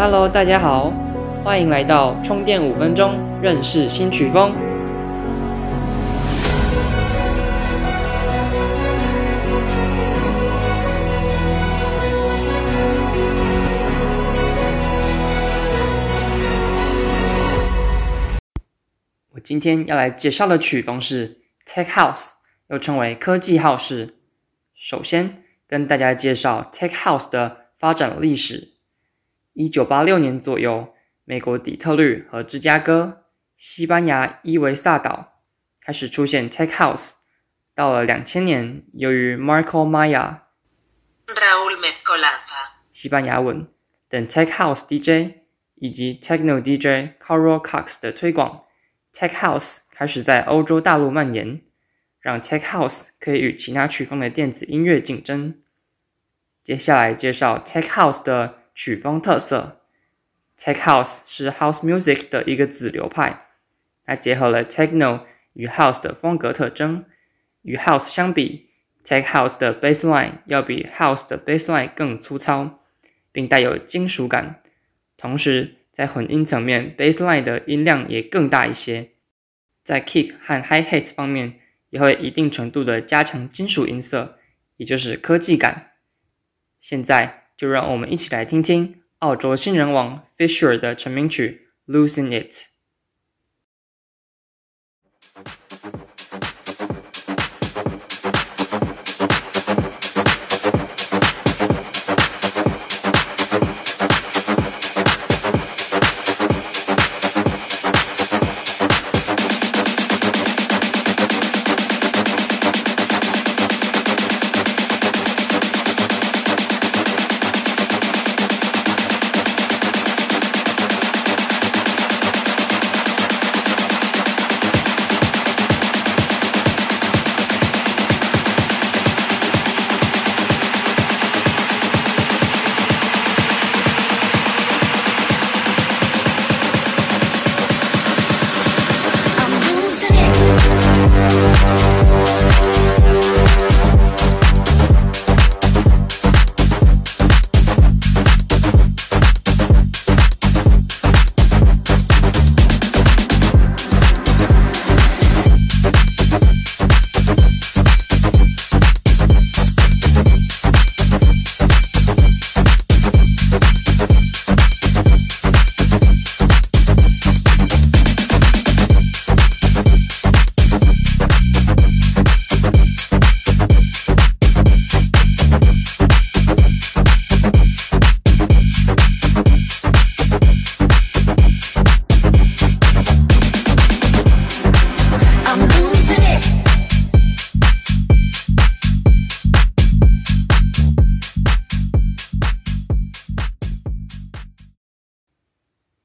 Hello，大家好，欢迎来到充电五分钟认识新曲风。我今天要来介绍的曲风是 Tech House，又称为科技号式。首先跟大家介绍 Tech House 的发展历史。一九八六年左右，美国底特律和芝加哥、西班牙伊维萨岛开始出现 Tech House。到了两千年，由于 Marco Maya、西班牙文等 Tech House DJ 以及 Techno DJ Carol Cox 的推广。Tech House 开始在欧洲大陆蔓延，让 Tech House 可以与其他曲风的电子音乐竞争。接下来介绍 Tech House 的曲风特色。Tech House 是 House Music 的一个子流派，它结合了 Techno 与 House 的风格特征。与 House 相比，Tech House 的 Bassline 要比 House 的 Bassline 更粗糙，并带有金属感，同时。在混音层面，bassline 的音量也更大一些。在 kick 和 high hats 方面，也会一定程度的加强金属音色，也就是科技感。现在就让我们一起来听听澳洲新人王 Fisher 的成名曲《Losing It》。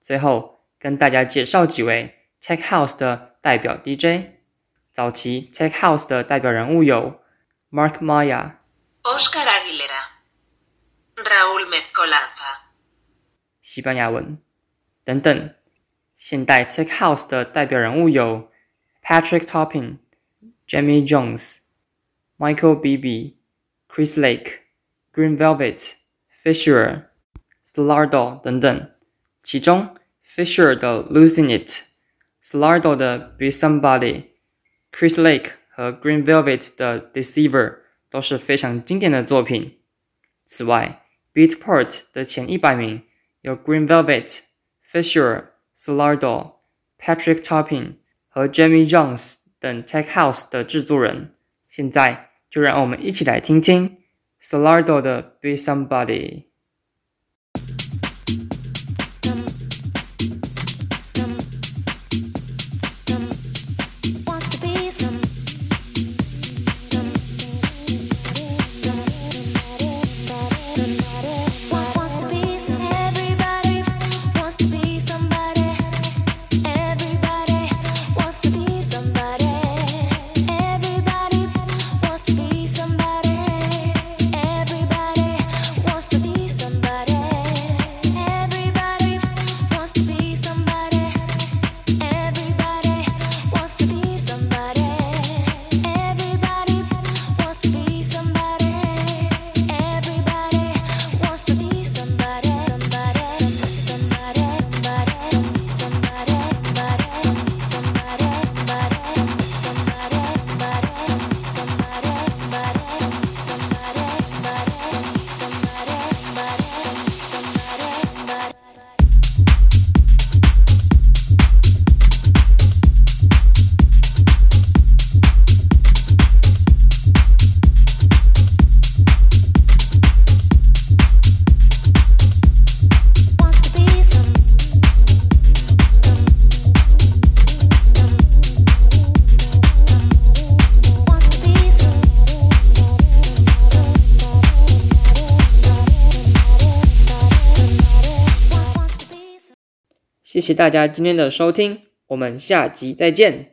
最后跟大家介绍几位 Tech House 的代表 DJ。早期 Tech House 的代表人物有 Mark Maya、Oscar Aguilera、Raúl Mezcolanza（ 西班牙文）等等。现代 Tech House 的代表人物有 Patrick Topping、Jamie Jones、Michael Bibi、Chris Lake、Green Velvet、Fisher、Solardo 等等。其中，Fisher 的《Losing It》，Solardo 的《Be Somebody》，Chris Lake 和 Green Velvet 的《Deceiver》都是非常经典的作品。此外，Beatport 的前一百名有 Green Velvet、Fisher、Solardo、Patrick Topping 和 Jamie Jones 等 Tech House 的制作人。现在就让我们一起来听听 Solardo 的《Be Somebody》。 谢谢大家今天的收听，我们下集再见。